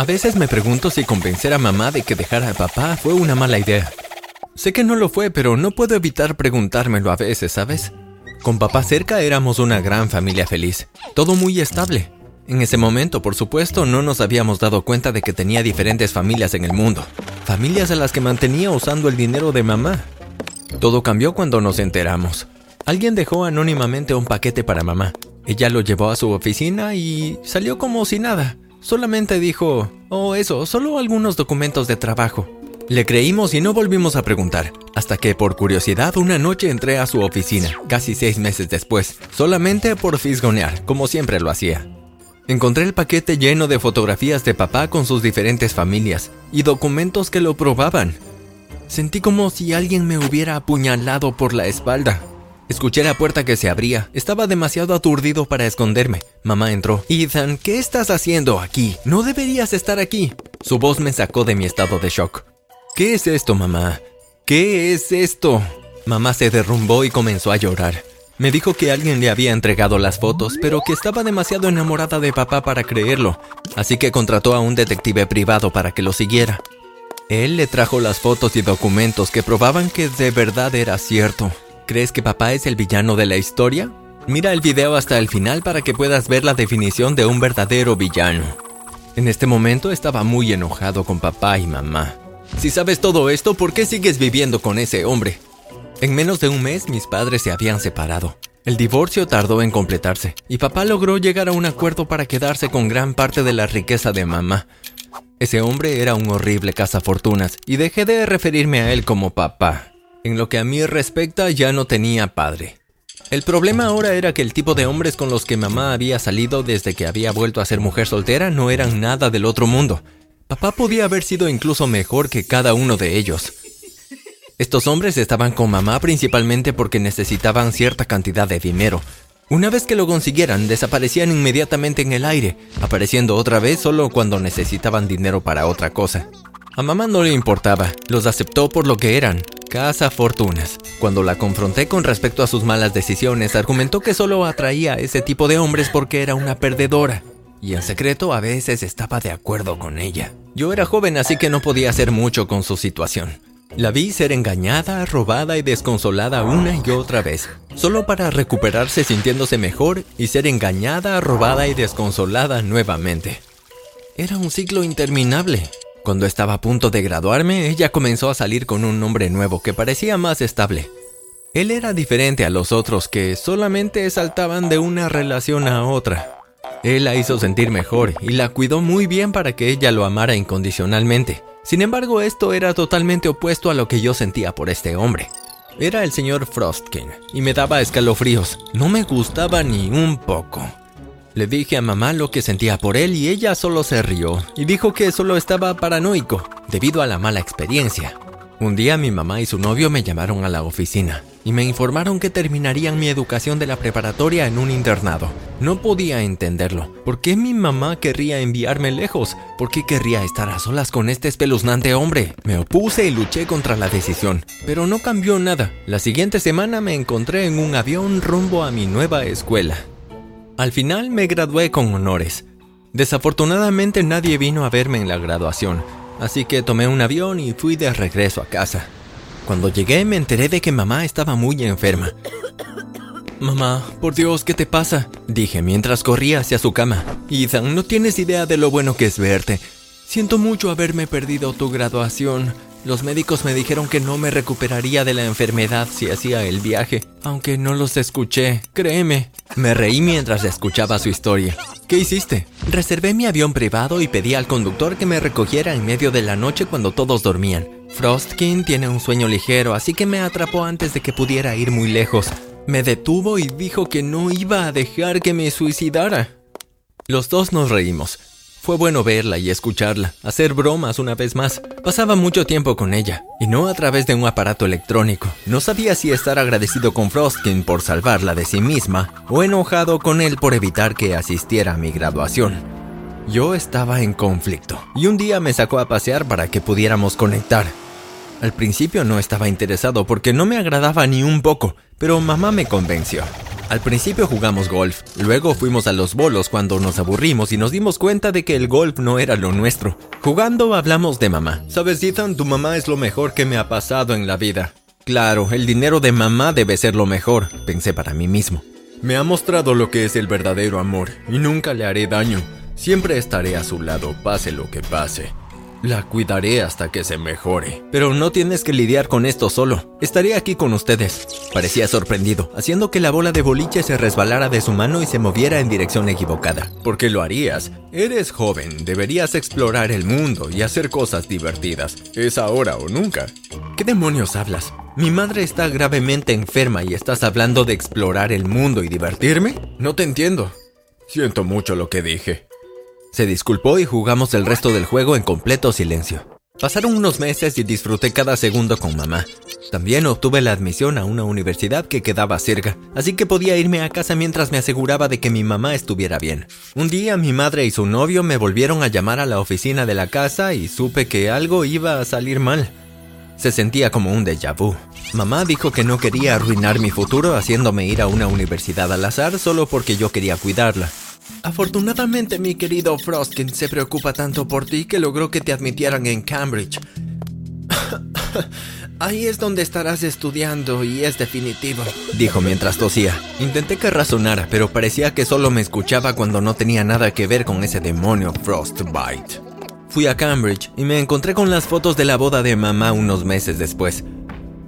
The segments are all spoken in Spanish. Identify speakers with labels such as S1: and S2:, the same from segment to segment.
S1: A veces me pregunto si convencer a mamá de que dejara a papá fue una mala idea. Sé que no lo fue, pero no puedo evitar preguntármelo a veces, ¿sabes? Con papá cerca éramos una gran familia feliz, todo muy estable. En ese momento, por supuesto, no nos habíamos dado cuenta de que tenía diferentes familias en el mundo, familias a las que mantenía usando el dinero de mamá. Todo cambió cuando nos enteramos. Alguien dejó anónimamente un paquete para mamá. Ella lo llevó a su oficina y salió como si nada. Solamente dijo, oh eso, solo algunos documentos de trabajo. Le creímos y no volvimos a preguntar, hasta que por curiosidad una noche entré a su oficina, casi seis meses después, solamente por fisgonear, como siempre lo hacía. Encontré el paquete lleno de fotografías de papá con sus diferentes familias y documentos que lo probaban. Sentí como si alguien me hubiera apuñalado por la espalda. Escuché la puerta que se abría. Estaba demasiado aturdido para esconderme. Mamá entró. Ethan, ¿qué estás haciendo aquí? No deberías estar aquí. Su voz me sacó de mi estado de shock. ¿Qué es esto, mamá? ¿Qué es esto? Mamá se derrumbó y comenzó a llorar. Me dijo que alguien le había entregado las fotos, pero que estaba demasiado enamorada de papá para creerlo, así que contrató a un detective privado para que lo siguiera. Él le trajo las fotos y documentos que probaban que de verdad era cierto. ¿Crees que papá es el villano de la historia? Mira el video hasta el final para que puedas ver la definición de un verdadero villano. En este momento estaba muy enojado con papá y mamá. Si sabes todo esto, ¿por qué sigues viviendo con ese hombre? En menos de un mes mis padres se habían separado. El divorcio tardó en completarse y papá logró llegar a un acuerdo para quedarse con gran parte de la riqueza de mamá. Ese hombre era un horrible cazafortunas y dejé de referirme a él como papá. En lo que a mí respecta, ya no tenía padre. El problema ahora era que el tipo de hombres con los que mamá había salido desde que había vuelto a ser mujer soltera no eran nada del otro mundo. Papá podía haber sido incluso mejor que cada uno de ellos. Estos hombres estaban con mamá principalmente porque necesitaban cierta cantidad de dinero. Una vez que lo consiguieran, desaparecían inmediatamente en el aire, apareciendo otra vez solo cuando necesitaban dinero para otra cosa. A mamá no le importaba, los aceptó por lo que eran, Casa Fortunas. Cuando la confronté con respecto a sus malas decisiones, argumentó que solo atraía a ese tipo de hombres porque era una perdedora. Y en secreto a veces estaba de acuerdo con ella. Yo era joven así que no podía hacer mucho con su situación. La vi ser engañada, robada y desconsolada una y otra vez, solo para recuperarse sintiéndose mejor y ser engañada, robada y desconsolada nuevamente. Era un ciclo interminable. Cuando estaba a punto de graduarme, ella comenzó a salir con un hombre nuevo que parecía más estable. Él era diferente a los otros que solamente saltaban de una relación a otra. Él la hizo sentir mejor y la cuidó muy bien para que ella lo amara incondicionalmente. Sin embargo, esto era totalmente opuesto a lo que yo sentía por este hombre. Era el señor Frostkin y me daba escalofríos. No me gustaba ni un poco. Le dije a mamá lo que sentía por él y ella solo se rió y dijo que solo estaba paranoico debido a la mala experiencia. Un día mi mamá y su novio me llamaron a la oficina y me informaron que terminarían mi educación de la preparatoria en un internado. No podía entenderlo. ¿Por qué mi mamá querría enviarme lejos? ¿Por qué querría estar a solas con este espeluznante hombre? Me opuse y luché contra la decisión, pero no cambió nada. La siguiente semana me encontré en un avión rumbo a mi nueva escuela. Al final me gradué con honores. Desafortunadamente nadie vino a verme en la graduación, así que tomé un avión y fui de regreso a casa. Cuando llegué me enteré de que mamá estaba muy enferma. Mamá, por Dios, ¿qué te pasa? Dije mientras corría hacia su cama. Ethan, no tienes idea de lo bueno que es verte. Siento mucho haberme perdido tu graduación. Los médicos me dijeron que no me recuperaría de la enfermedad si hacía el viaje, aunque no los escuché, créeme. Me reí mientras escuchaba su historia. ¿Qué hiciste? Reservé mi avión privado y pedí al conductor que me recogiera en medio de la noche cuando todos dormían. Frostkin tiene un sueño ligero, así que me atrapó antes de que pudiera ir muy lejos. Me detuvo y dijo que no iba a dejar que me suicidara. Los dos nos reímos. Fue bueno verla y escucharla, hacer bromas una vez más. Pasaba mucho tiempo con ella, y no a través de un aparato electrónico. No sabía si estar agradecido con Frostkin por salvarla de sí misma, o enojado con él por evitar que asistiera a mi graduación. Yo estaba en conflicto, y un día me sacó a pasear para que pudiéramos conectar. Al principio no estaba interesado porque no me agradaba ni un poco, pero mamá me convenció. Al principio jugamos golf, luego fuimos a los bolos cuando nos aburrimos y nos dimos cuenta de que el golf no era lo nuestro. Jugando hablamos de mamá. Sabes, Ethan, tu mamá es lo mejor que me ha pasado en la vida. Claro, el dinero de mamá debe ser lo mejor, pensé para mí mismo. Me ha mostrado lo que es el verdadero amor y nunca le haré daño. Siempre estaré a su lado, pase lo que pase. La cuidaré hasta que se mejore. Pero no tienes que lidiar con esto solo. Estaré aquí con ustedes. Parecía sorprendido, haciendo que la bola de boliche se resbalara de su mano y se moviera en dirección equivocada. ¿Por qué lo harías? Eres joven, deberías explorar el mundo y hacer cosas divertidas. Es ahora o nunca. ¿Qué demonios hablas? Mi madre está gravemente enferma y estás hablando de explorar el mundo y divertirme? No te entiendo. Siento mucho lo que dije. Se disculpó y jugamos el resto del juego en completo silencio. Pasaron unos meses y disfruté cada segundo con mamá. También obtuve la admisión a una universidad que quedaba cerca, así que podía irme a casa mientras me aseguraba de que mi mamá estuviera bien. Un día mi madre y su novio me volvieron a llamar a la oficina de la casa y supe que algo iba a salir mal. Se sentía como un déjà vu. Mamá dijo que no quería arruinar mi futuro haciéndome ir a una universidad al azar solo porque yo quería cuidarla. Afortunadamente, mi querido Frostkin se preocupa tanto por ti que logró que te admitieran en Cambridge. Ahí es donde estarás estudiando y es definitivo, dijo mientras tosía. Intenté que razonara, pero parecía que solo me escuchaba cuando no tenía nada que ver con ese demonio Frostbite. Fui a Cambridge y me encontré con las fotos de la boda de mamá unos meses después.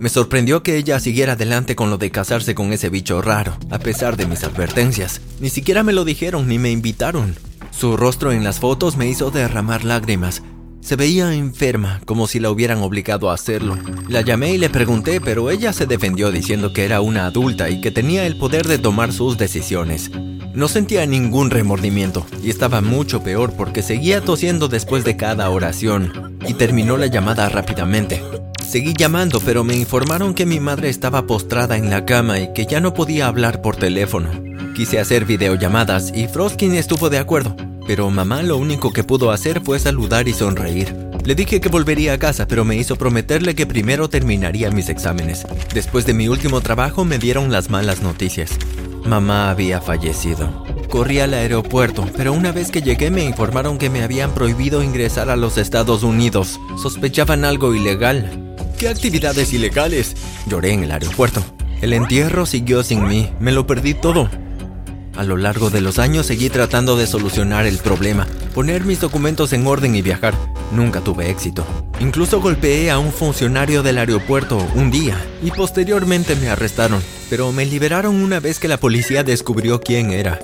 S1: Me sorprendió que ella siguiera adelante con lo de casarse con ese bicho raro, a pesar de mis advertencias. Ni siquiera me lo dijeron ni me invitaron. Su rostro en las fotos me hizo derramar lágrimas. Se veía enferma, como si la hubieran obligado a hacerlo. La llamé y le pregunté, pero ella se defendió diciendo que era una adulta y que tenía el poder de tomar sus decisiones. No sentía ningún remordimiento y estaba mucho peor porque seguía tosiendo después de cada oración y terminó la llamada rápidamente. Seguí llamando, pero me informaron que mi madre estaba postrada en la cama y que ya no podía hablar por teléfono. Quise hacer videollamadas y Frostkin estuvo de acuerdo, pero mamá lo único que pudo hacer fue saludar y sonreír. Le dije que volvería a casa, pero me hizo prometerle que primero terminaría mis exámenes. Después de mi último trabajo me dieron las malas noticias. Mamá había fallecido. Corrí al aeropuerto, pero una vez que llegué me informaron que me habían prohibido ingresar a los Estados Unidos. Sospechaban algo ilegal. ¿Qué actividades ilegales? Lloré en el aeropuerto. El entierro siguió sin mí, me lo perdí todo. A lo largo de los años seguí tratando de solucionar el problema, poner mis documentos en orden y viajar. Nunca tuve éxito. Incluso golpeé a un funcionario del aeropuerto un día y posteriormente me arrestaron, pero me liberaron una vez que la policía descubrió quién era.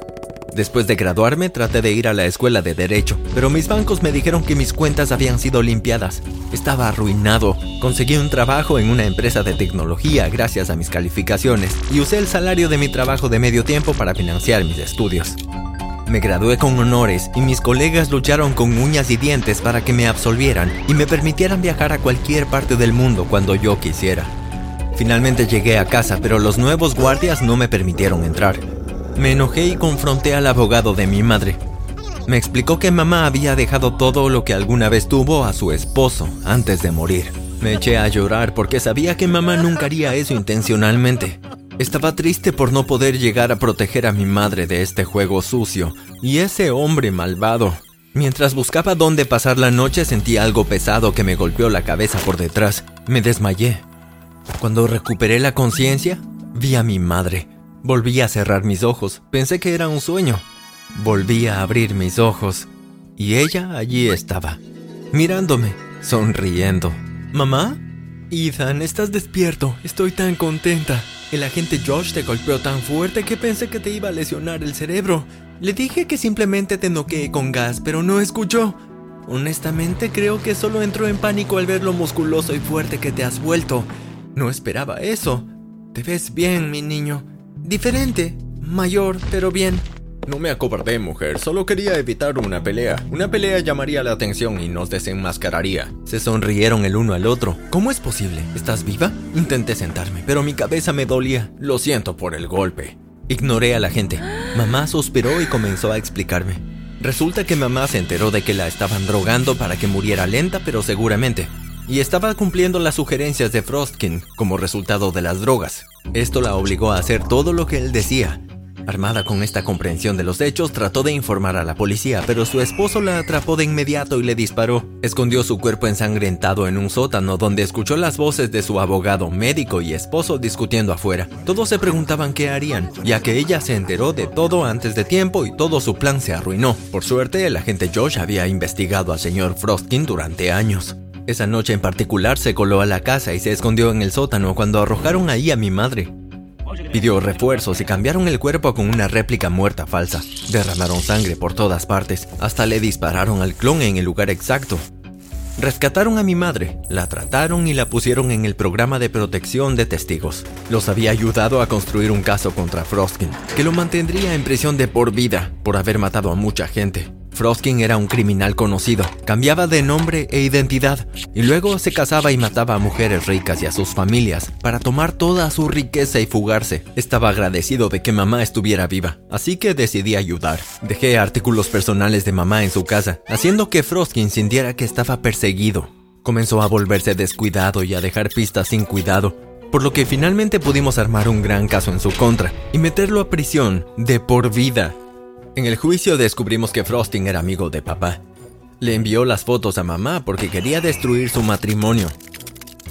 S1: Después de graduarme traté de ir a la escuela de derecho, pero mis bancos me dijeron que mis cuentas habían sido limpiadas. Estaba arruinado. Conseguí un trabajo en una empresa de tecnología gracias a mis calificaciones y usé el salario de mi trabajo de medio tiempo para financiar mis estudios. Me gradué con honores y mis colegas lucharon con uñas y dientes para que me absolvieran y me permitieran viajar a cualquier parte del mundo cuando yo quisiera. Finalmente llegué a casa, pero los nuevos guardias no me permitieron entrar. Me enojé y confronté al abogado de mi madre. Me explicó que mamá había dejado todo lo que alguna vez tuvo a su esposo antes de morir. Me eché a llorar porque sabía que mamá nunca haría eso intencionalmente. Estaba triste por no poder llegar a proteger a mi madre de este juego sucio y ese hombre malvado. Mientras buscaba dónde pasar la noche sentí algo pesado que me golpeó la cabeza por detrás. Me desmayé. Cuando recuperé la conciencia, vi a mi madre. Volví a cerrar mis ojos. Pensé que era un sueño. Volví a abrir mis ojos. Y ella allí estaba, mirándome, sonriendo. ¿Mamá? Ethan, estás despierto. Estoy tan contenta. El agente Josh te golpeó tan fuerte que pensé que te iba a lesionar el cerebro. Le dije que simplemente te noqueé con gas, pero no escuchó. Honestamente creo que solo entró en pánico al ver lo musculoso y fuerte que te has vuelto. No esperaba eso. Te ves bien, mi niño. Diferente, mayor, pero bien. No me acobardé, mujer, solo quería evitar una pelea. Una pelea llamaría la atención y nos desenmascararía. Se sonrieron el uno al otro. ¿Cómo es posible? ¿Estás viva? Intenté sentarme, pero mi cabeza me dolía. Lo siento por el golpe. Ignoré a la gente. Mamá suspiró y comenzó a explicarme. Resulta que mamá se enteró de que la estaban drogando para que muriera lenta pero seguramente y estaba cumpliendo las sugerencias de Frostkin como resultado de las drogas. Esto la obligó a hacer todo lo que él decía. Armada con esta comprensión de los hechos, trató de informar a la policía, pero su esposo la atrapó de inmediato y le disparó. Escondió su cuerpo ensangrentado en un sótano donde escuchó las voces de su abogado, médico y esposo discutiendo afuera. Todos se preguntaban qué harían, ya que ella se enteró de todo antes de tiempo y todo su plan se arruinó. Por suerte, el agente Josh había investigado al señor Frostkin durante años. Esa noche en particular se coló a la casa y se escondió en el sótano cuando arrojaron ahí a mi madre. Pidió refuerzos y cambiaron el cuerpo con una réplica muerta falsa. Derramaron sangre por todas partes, hasta le dispararon al clon en el lugar exacto. Rescataron a mi madre, la trataron y la pusieron en el programa de protección de testigos. Los había ayudado a construir un caso contra Frostkin, que lo mantendría en prisión de por vida por haber matado a mucha gente. Frostkin era un criminal conocido, cambiaba de nombre e identidad y luego se casaba y mataba a mujeres ricas y a sus familias para tomar toda su riqueza y fugarse. Estaba agradecido de que mamá estuviera viva, así que decidí ayudar. Dejé artículos personales de mamá en su casa, haciendo que Frostkin sintiera que estaba perseguido. Comenzó a volverse descuidado y a dejar pistas sin cuidado, por lo que finalmente pudimos armar un gran caso en su contra y meterlo a prisión de por vida. En el juicio descubrimos que Frosting era amigo de papá. Le envió las fotos a mamá porque quería destruir su matrimonio.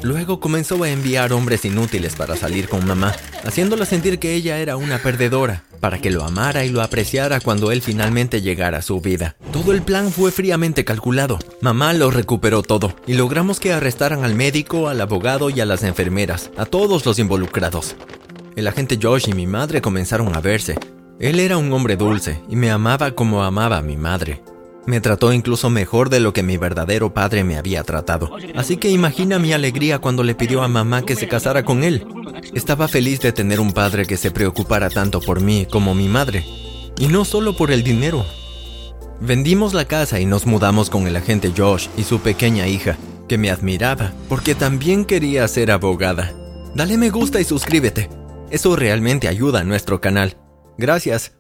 S1: Luego comenzó a enviar hombres inútiles para salir con mamá, haciéndola sentir que ella era una perdedora, para que lo amara y lo apreciara cuando él finalmente llegara a su vida. Todo el plan fue fríamente calculado. Mamá lo recuperó todo y logramos que arrestaran al médico, al abogado y a las enfermeras, a todos los involucrados. El agente Josh y mi madre comenzaron a verse, él era un hombre dulce y me amaba como amaba a mi madre. Me trató incluso mejor de lo que mi verdadero padre me había tratado. Así que imagina mi alegría cuando le pidió a mamá que se casara con él. Estaba feliz de tener un padre que se preocupara tanto por mí como mi madre. Y no solo por el dinero. Vendimos la casa y nos mudamos con el agente Josh y su pequeña hija, que me admiraba porque también quería ser abogada. Dale me gusta y suscríbete. Eso realmente ayuda a nuestro canal. Gracias.